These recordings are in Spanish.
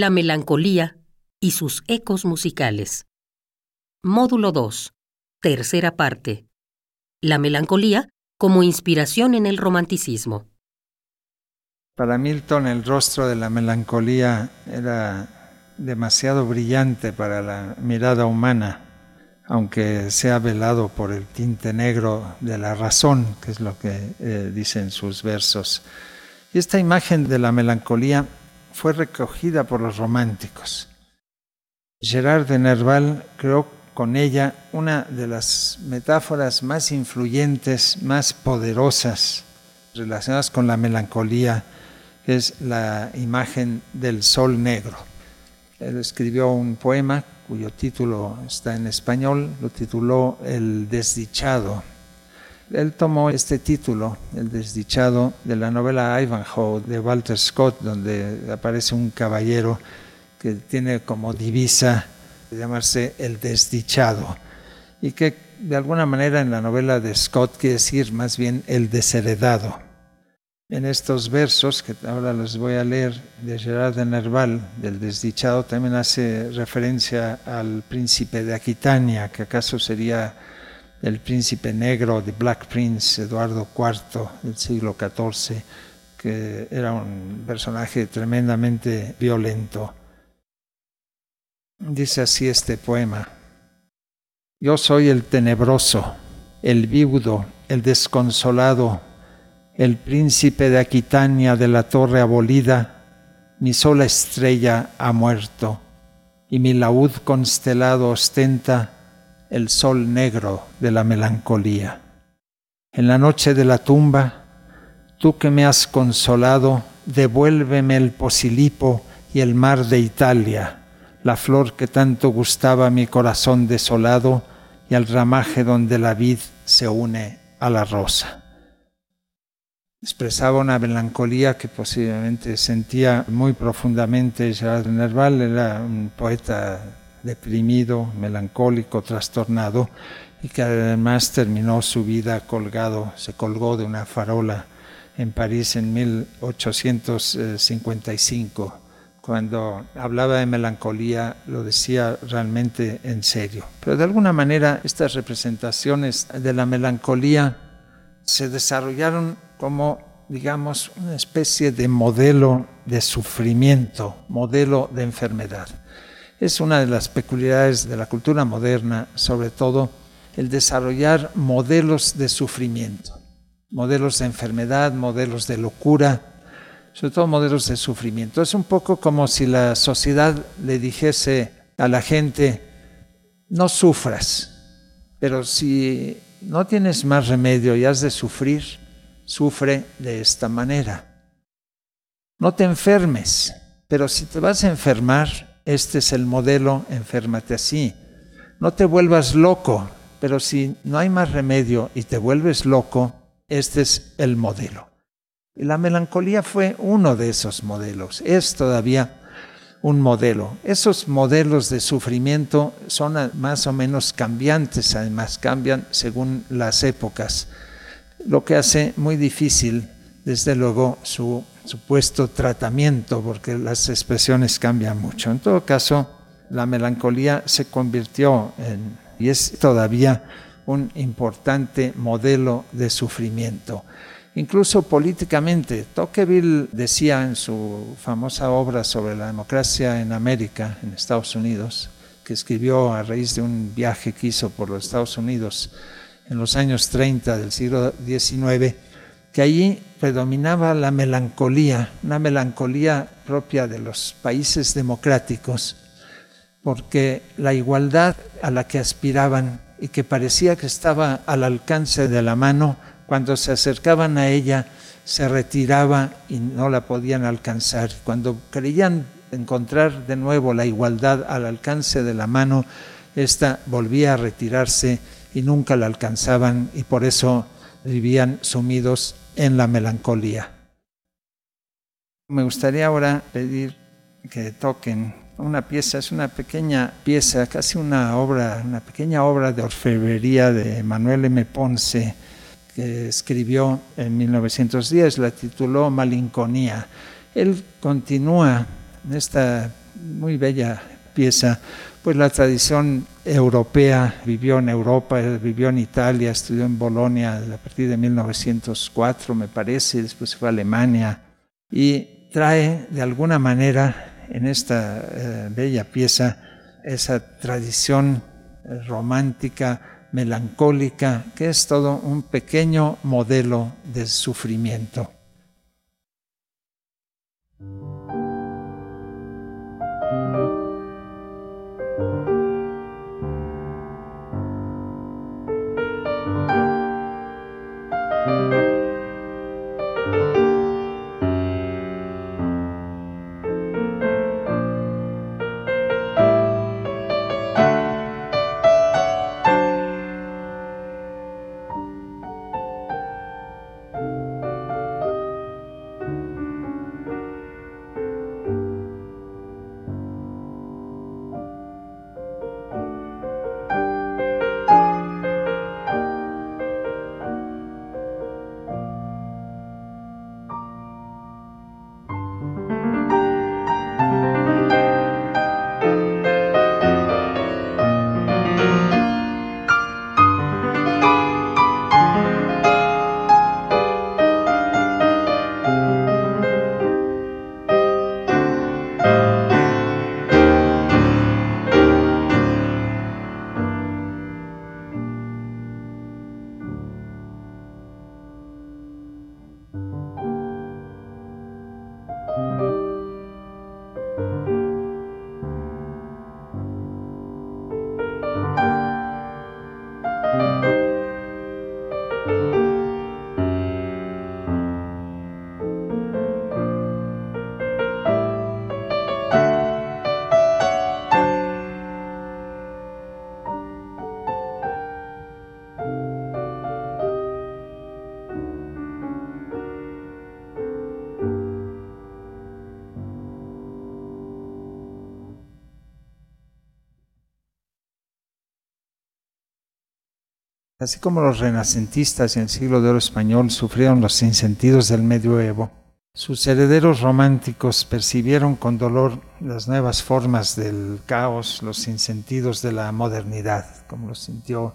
La melancolía y sus ecos musicales. Módulo 2. Tercera parte. La melancolía como inspiración en el romanticismo. Para Milton el rostro de la melancolía era demasiado brillante para la mirada humana, aunque sea velado por el tinte negro de la razón, que es lo que eh, dicen sus versos. Y esta imagen de la melancolía fue recogida por los románticos. Gerard de Nerval creó con ella una de las metáforas más influyentes, más poderosas relacionadas con la melancolía, que es la imagen del sol negro. Él escribió un poema cuyo título está en español, lo tituló El desdichado, él tomó este título, El desdichado, de la novela Ivanhoe de Walter Scott, donde aparece un caballero que tiene como divisa llamarse El desdichado, y que de alguna manera en la novela de Scott quiere decir más bien el desheredado. En estos versos, que ahora los voy a leer, de Gerard de Nerval, del desdichado, también hace referencia al príncipe de Aquitania, que acaso sería el príncipe negro de Black Prince, Eduardo IV del siglo XIV, que era un personaje tremendamente violento. Dice así este poema. Yo soy el tenebroso, el viudo, el desconsolado, el príncipe de Aquitania de la torre abolida, mi sola estrella ha muerto, y mi laúd constelado ostenta el sol negro de la melancolía. En la noche de la tumba, tú que me has consolado, devuélveme el posilipo y el mar de Italia, la flor que tanto gustaba mi corazón desolado y al ramaje donde la vid se une a la rosa. Expresaba una melancolía que posiblemente sentía muy profundamente Gerard Nerval, era un poeta deprimido, melancólico, trastornado, y que además terminó su vida colgado, se colgó de una farola en París en 1855. Cuando hablaba de melancolía lo decía realmente en serio. Pero de alguna manera estas representaciones de la melancolía se desarrollaron como, digamos, una especie de modelo de sufrimiento, modelo de enfermedad. Es una de las peculiaridades de la cultura moderna, sobre todo el desarrollar modelos de sufrimiento, modelos de enfermedad, modelos de locura, sobre todo modelos de sufrimiento. Es un poco como si la sociedad le dijese a la gente, no sufras, pero si no tienes más remedio y has de sufrir, sufre de esta manera. No te enfermes, pero si te vas a enfermar, este es el modelo, enférmate así. No te vuelvas loco, pero si no hay más remedio y te vuelves loco, este es el modelo. Y la melancolía fue uno de esos modelos, es todavía un modelo. Esos modelos de sufrimiento son más o menos cambiantes, además cambian según las épocas, lo que hace muy difícil, desde luego, su supuesto tratamiento, porque las expresiones cambian mucho. En todo caso, la melancolía se convirtió en, y es todavía un importante modelo de sufrimiento. Incluso políticamente, Tocqueville decía en su famosa obra sobre la democracia en América, en Estados Unidos, que escribió a raíz de un viaje que hizo por los Estados Unidos en los años 30 del siglo XIX, que allí predominaba la melancolía, una melancolía propia de los países democráticos, porque la igualdad a la que aspiraban y que parecía que estaba al alcance de la mano, cuando se acercaban a ella, se retiraba y no la podían alcanzar. Cuando creían encontrar de nuevo la igualdad al alcance de la mano, esta volvía a retirarse y nunca la alcanzaban y por eso vivían sumidos en la melancolía. Me gustaría ahora pedir que toquen una pieza, es una pequeña pieza, casi una obra, una pequeña obra de orfebrería de Manuel M. Ponce, que escribió en 1910, la tituló Malinconía. Él continúa en esta muy bella pieza, pues la tradición europea, vivió en Europa, vivió en Italia, estudió en Bolonia a partir de 1904, me parece, después fue a Alemania, y trae de alguna manera en esta eh, bella pieza esa tradición romántica, melancólica, que es todo un pequeño modelo de sufrimiento. Así como los renacentistas en el siglo de oro español sufrieron los sinsentidos del medioevo, sus herederos románticos percibieron con dolor las nuevas formas del caos, los sinsentidos de la modernidad, como lo sintió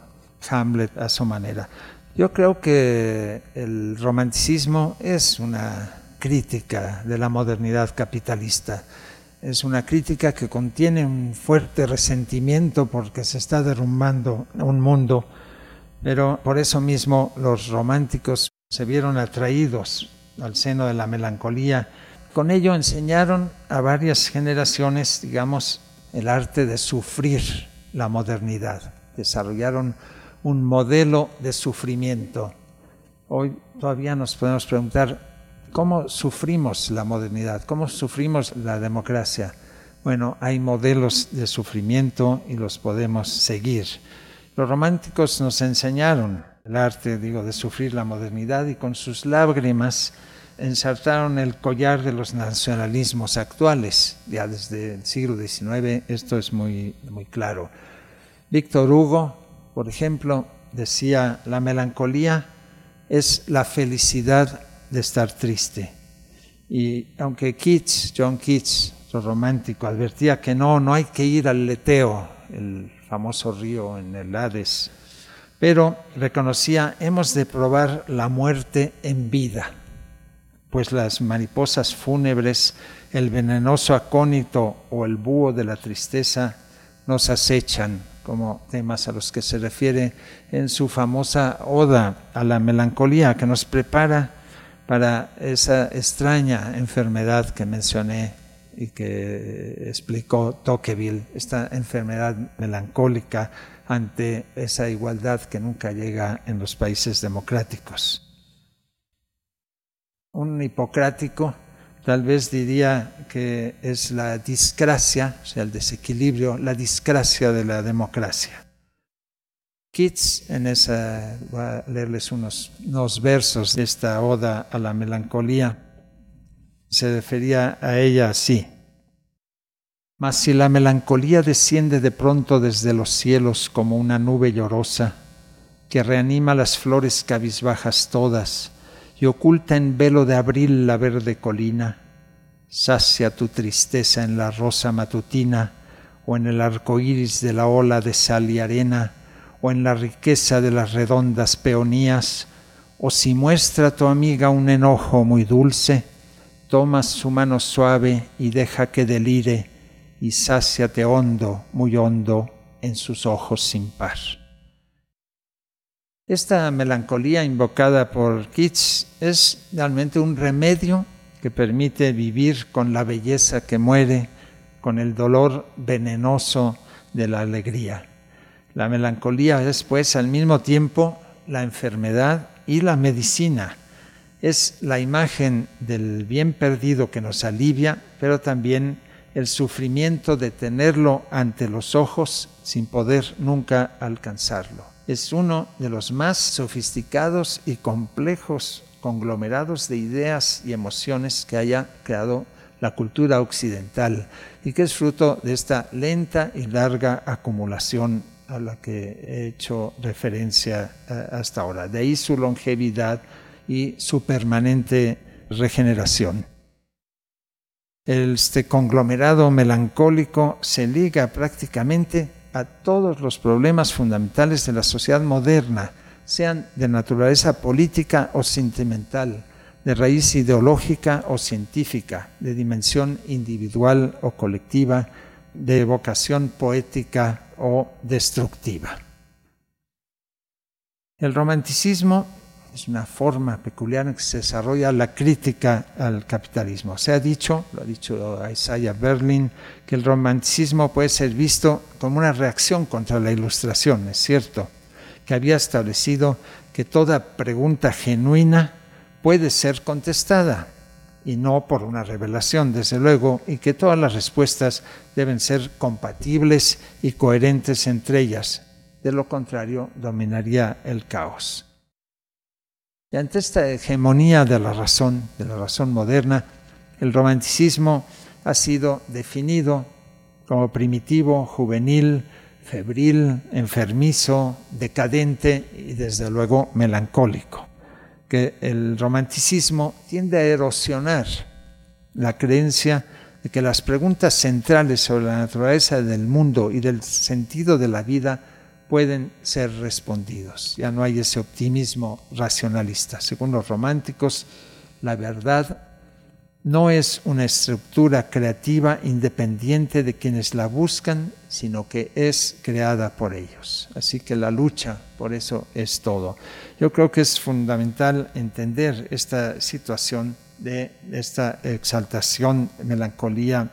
Hamlet a su manera. Yo creo que el romanticismo es una crítica de la modernidad capitalista. Es una crítica que contiene un fuerte resentimiento porque se está derrumbando un mundo pero por eso mismo los románticos se vieron atraídos al seno de la melancolía. Con ello enseñaron a varias generaciones, digamos, el arte de sufrir la modernidad. Desarrollaron un modelo de sufrimiento. Hoy todavía nos podemos preguntar cómo sufrimos la modernidad, cómo sufrimos la democracia. Bueno, hay modelos de sufrimiento y los podemos seguir. Los románticos nos enseñaron el arte, digo, de sufrir la modernidad y con sus lágrimas ensartaron el collar de los nacionalismos actuales. Ya desde el siglo XIX esto es muy, muy claro. Víctor Hugo, por ejemplo, decía, la melancolía es la felicidad de estar triste. Y aunque Keats, John Keats, romántico, advertía que no, no hay que ir al leteo, el famoso río en el Hades, pero reconocía, hemos de probar la muerte en vida, pues las mariposas fúnebres, el venenoso acónito o el búho de la tristeza nos acechan como temas a los que se refiere en su famosa oda a la melancolía que nos prepara para esa extraña enfermedad que mencioné y que explicó Tocqueville, esta enfermedad melancólica ante esa igualdad que nunca llega en los países democráticos. Un hipocrático tal vez diría que es la discracia, o sea, el desequilibrio, la discracia de la democracia. Keats, en esa, voy a leerles unos, unos versos de esta oda a la melancolía, se refería a ella así. Mas si la melancolía desciende de pronto desde los cielos como una nube llorosa, que reanima las flores cabizbajas todas y oculta en velo de abril la verde colina, sacia tu tristeza en la rosa matutina, o en el arco iris de la ola de sal y arena, o en la riqueza de las redondas peonías, o si muestra tu amiga un enojo muy dulce, toma su mano suave y deja que delire, y sáciate hondo, muy hondo, en sus ojos sin par. Esta melancolía invocada por Keats es realmente un remedio que permite vivir con la belleza que muere, con el dolor venenoso de la alegría. La melancolía es pues al mismo tiempo la enfermedad y la medicina. Es la imagen del bien perdido que nos alivia, pero también el sufrimiento de tenerlo ante los ojos sin poder nunca alcanzarlo. Es uno de los más sofisticados y complejos conglomerados de ideas y emociones que haya creado la cultura occidental y que es fruto de esta lenta y larga acumulación a la que he hecho referencia eh, hasta ahora. De ahí su longevidad y su permanente regeneración. Este conglomerado melancólico se liga prácticamente a todos los problemas fundamentales de la sociedad moderna, sean de naturaleza política o sentimental, de raíz ideológica o científica, de dimensión individual o colectiva, de vocación poética o destructiva. El romanticismo es una forma peculiar en que se desarrolla la crítica al capitalismo. Se ha dicho, lo ha dicho Isaiah Berlin, que el romanticismo puede ser visto como una reacción contra la ilustración, es cierto, que había establecido que toda pregunta genuina puede ser contestada y no por una revelación, desde luego, y que todas las respuestas deben ser compatibles y coherentes entre ellas. De lo contrario, dominaría el caos. Y ante esta hegemonía de la razón, de la razón moderna, el romanticismo ha sido definido como primitivo, juvenil, febril, enfermizo, decadente y desde luego melancólico. Que el romanticismo tiende a erosionar la creencia de que las preguntas centrales sobre la naturaleza del mundo y del sentido de la vida pueden ser respondidos. Ya no hay ese optimismo racionalista. Según los románticos, la verdad no es una estructura creativa independiente de quienes la buscan, sino que es creada por ellos. Así que la lucha por eso es todo. Yo creo que es fundamental entender esta situación de esta exaltación, melancolía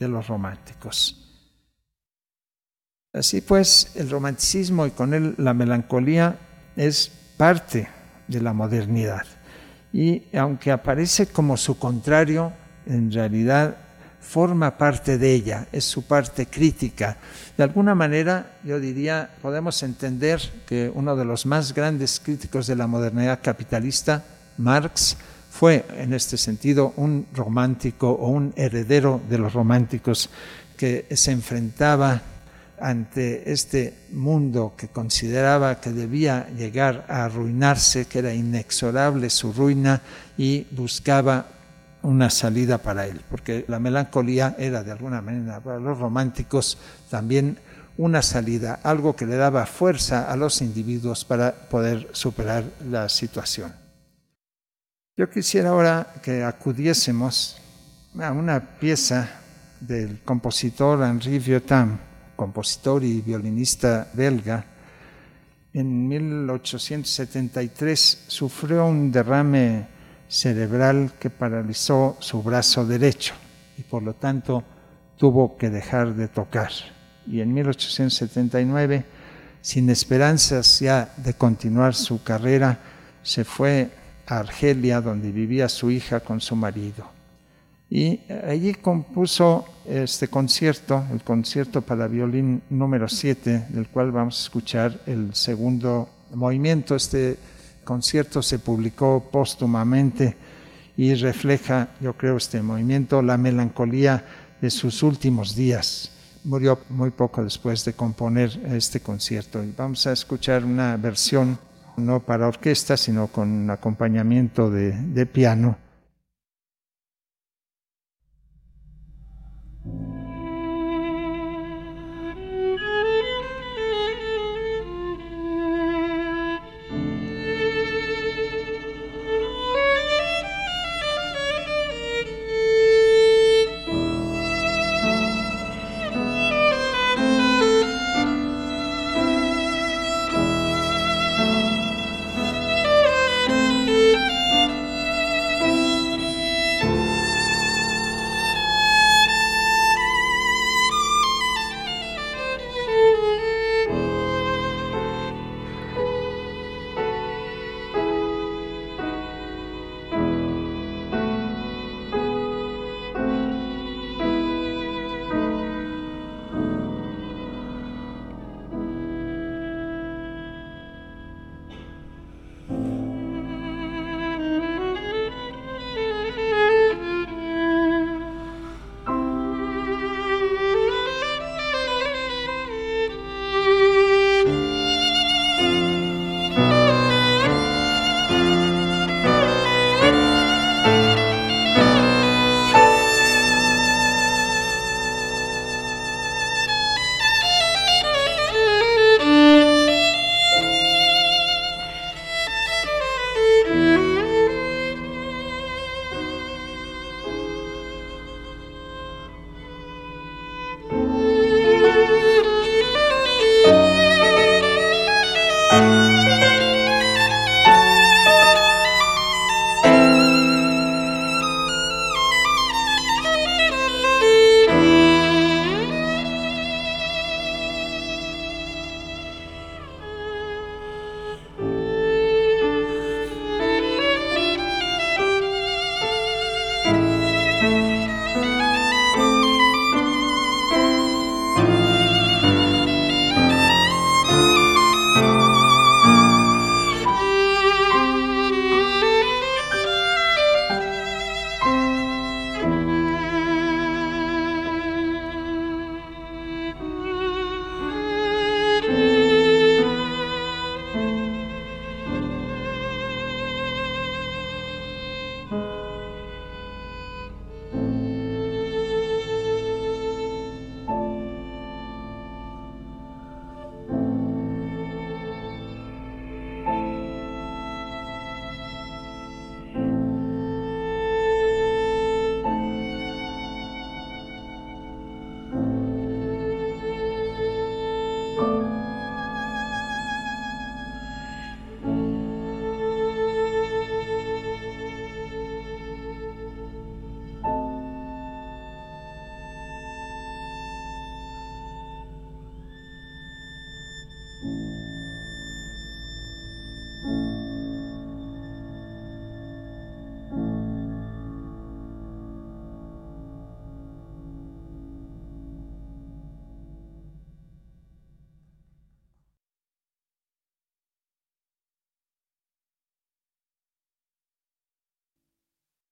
de los románticos. Así pues, el romanticismo y con él la melancolía es parte de la modernidad. Y aunque aparece como su contrario, en realidad forma parte de ella, es su parte crítica. De alguna manera, yo diría, podemos entender que uno de los más grandes críticos de la modernidad capitalista, Marx, fue en este sentido un romántico o un heredero de los románticos que se enfrentaba ante este mundo que consideraba que debía llegar a arruinarse, que era inexorable su ruina y buscaba una salida para él, porque la melancolía era de alguna manera para los románticos también una salida, algo que le daba fuerza a los individuos para poder superar la situación. Yo quisiera ahora que acudiésemos a una pieza del compositor Henri Viotin, compositor y violinista belga, en 1873 sufrió un derrame cerebral que paralizó su brazo derecho y por lo tanto tuvo que dejar de tocar. Y en 1879, sin esperanzas ya de continuar su carrera, se fue a Argelia donde vivía su hija con su marido. Y allí compuso este concierto, el concierto para violín número 7, del cual vamos a escuchar el segundo movimiento. Este concierto se publicó póstumamente y refleja, yo creo, este movimiento, la melancolía de sus últimos días. Murió muy poco después de componer este concierto. Y vamos a escuchar una versión no para orquesta, sino con acompañamiento de, de piano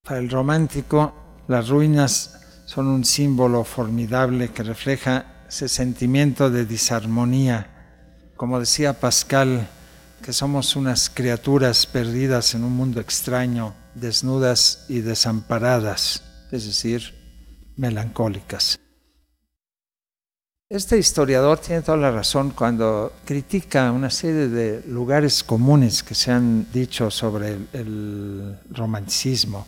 Para el romántico, las ruinas son un símbolo formidable que refleja ese sentimiento de disarmonía. Como decía Pascal, que somos unas criaturas perdidas en un mundo extraño, desnudas y desamparadas, es decir, melancólicas. Este historiador tiene toda la razón cuando critica una serie de lugares comunes que se han dicho sobre el, romanticismo.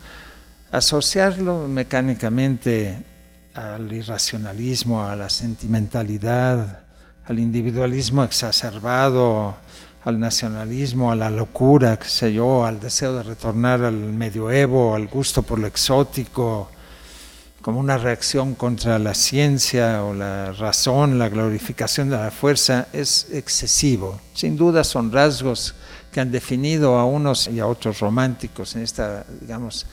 Asociarlo mecánicamente al irracionalismo, a la sentimentalidad, al individualismo exacerbado, al nacionalismo, a la locura, qué sé yo, al deseo de retornar al medioevo, al gusto por lo exótico, como una reacción contra la ciencia o la razón, la glorificación de la fuerza, es excesivo. Sin duda son rasgos que han definido a unos y a otros románticos en esta, digamos,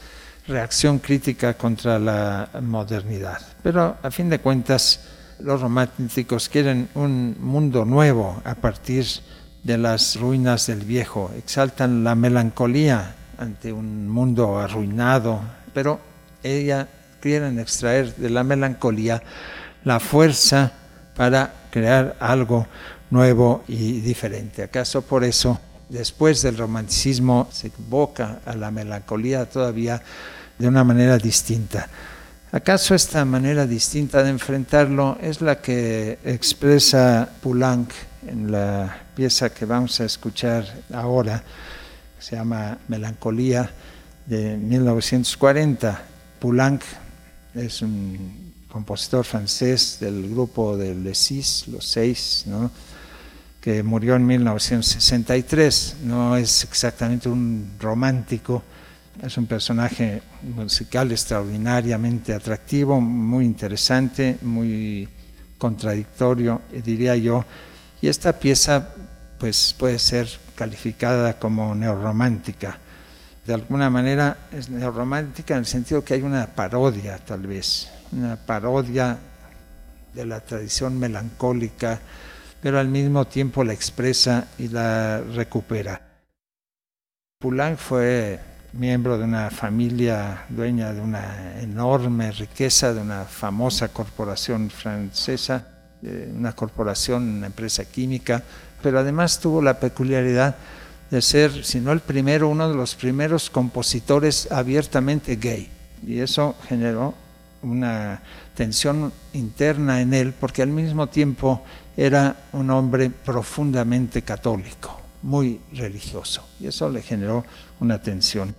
reacción crítica contra la modernidad. Pero a fin de cuentas, los románticos quieren un mundo nuevo a partir de las ruinas del viejo, exaltan la melancolía ante un mundo arruinado, pero ella quieren extraer de la melancolía la fuerza para crear algo nuevo y diferente. ¿Acaso por eso después del romanticismo se evoca a la melancolía todavía de una manera distinta? ¿Acaso esta manera distinta de enfrentarlo es la que expresa Poulenc en la pieza que vamos a escuchar ahora? Se llama Melancolía de 1940. Poulenc es un compositor francés del grupo de Les Six, los seis, que murió en 1963. No es exactamente un romántico, es un personaje musical extraordinariamente atractivo, muy interesante, muy contradictorio, diría yo. Y esta pieza pues, puede ser calificada como neorromántica de alguna manera es neorromántica en el sentido que hay una parodia, tal vez, una parodia de la tradición melancólica, pero al mismo tiempo la expresa y la recupera. Poulenc fue miembro de una familia dueña de una enorme riqueza, de una famosa corporación francesa, una corporación, una empresa química, pero además tuvo la peculiaridad de ser, si no el primero, uno de los primeros compositores abiertamente gay. Y eso generó una tensión interna en él, porque al mismo tiempo era un hombre profundamente católico, muy religioso, y eso le generó una tensión.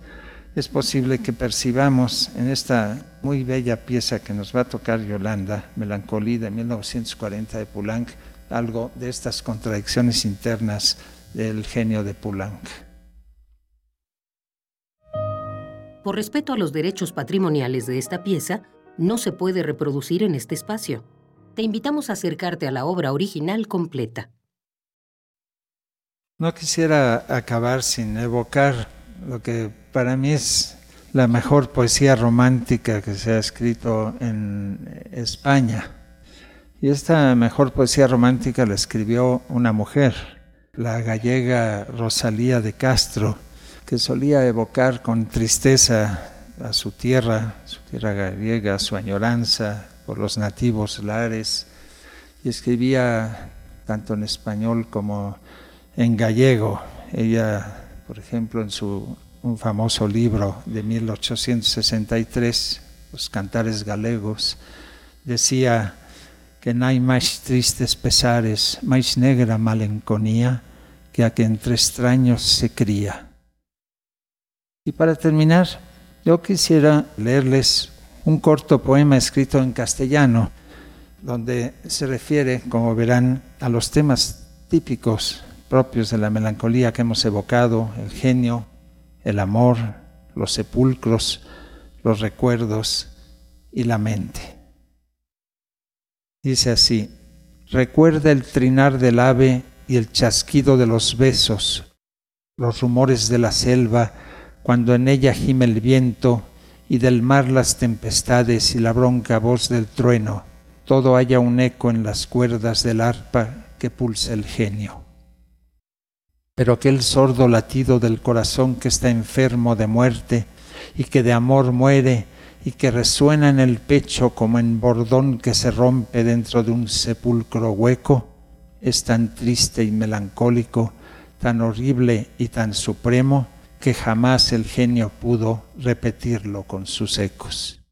Es posible que percibamos en esta muy bella pieza que nos va a tocar Yolanda, Melancolía de 1940 de Poulenc, algo de estas contradicciones internas del genio de Poulenc. Por respeto a los derechos patrimoniales de esta pieza, no se puede reproducir en este espacio. Te invitamos a acercarte a la obra original completa. No quisiera acabar sin evocar lo que para mí es la mejor poesía romántica que se ha escrito en España. Y esta mejor poesía romántica la escribió una mujer, la gallega Rosalía de Castro, que solía evocar con tristeza a su tierra, su tierra gallega, su añoranza por los nativos lares, y escribía tanto en español como en gallego. Ella, por ejemplo, en su un famoso libro de 1863, Los Cantares Galegos, decía que no hay más tristes pesares, más negra malenconía que a que entre extraños se cría. Y para terminar, yo quisiera leerles un corto poema escrito en castellano, donde se refiere, como verán, a los temas típicos propios de la melancolía que hemos evocado, el genio, el amor, los sepulcros, los recuerdos y la mente. Dice así, recuerda el trinar del ave y el chasquido de los besos, los rumores de la selva, cuando en ella gime el viento y del mar las tempestades y la bronca voz del trueno, todo haya un eco en las cuerdas del arpa que pulsa el genio. Pero aquel sordo latido del corazón que está enfermo de muerte y que de amor muere y que resuena en el pecho como en bordón que se rompe dentro de un sepulcro hueco, es tan triste y melancólico, tan horrible y tan supremo, que jamás el genio pudo repetirlo con sus ecos.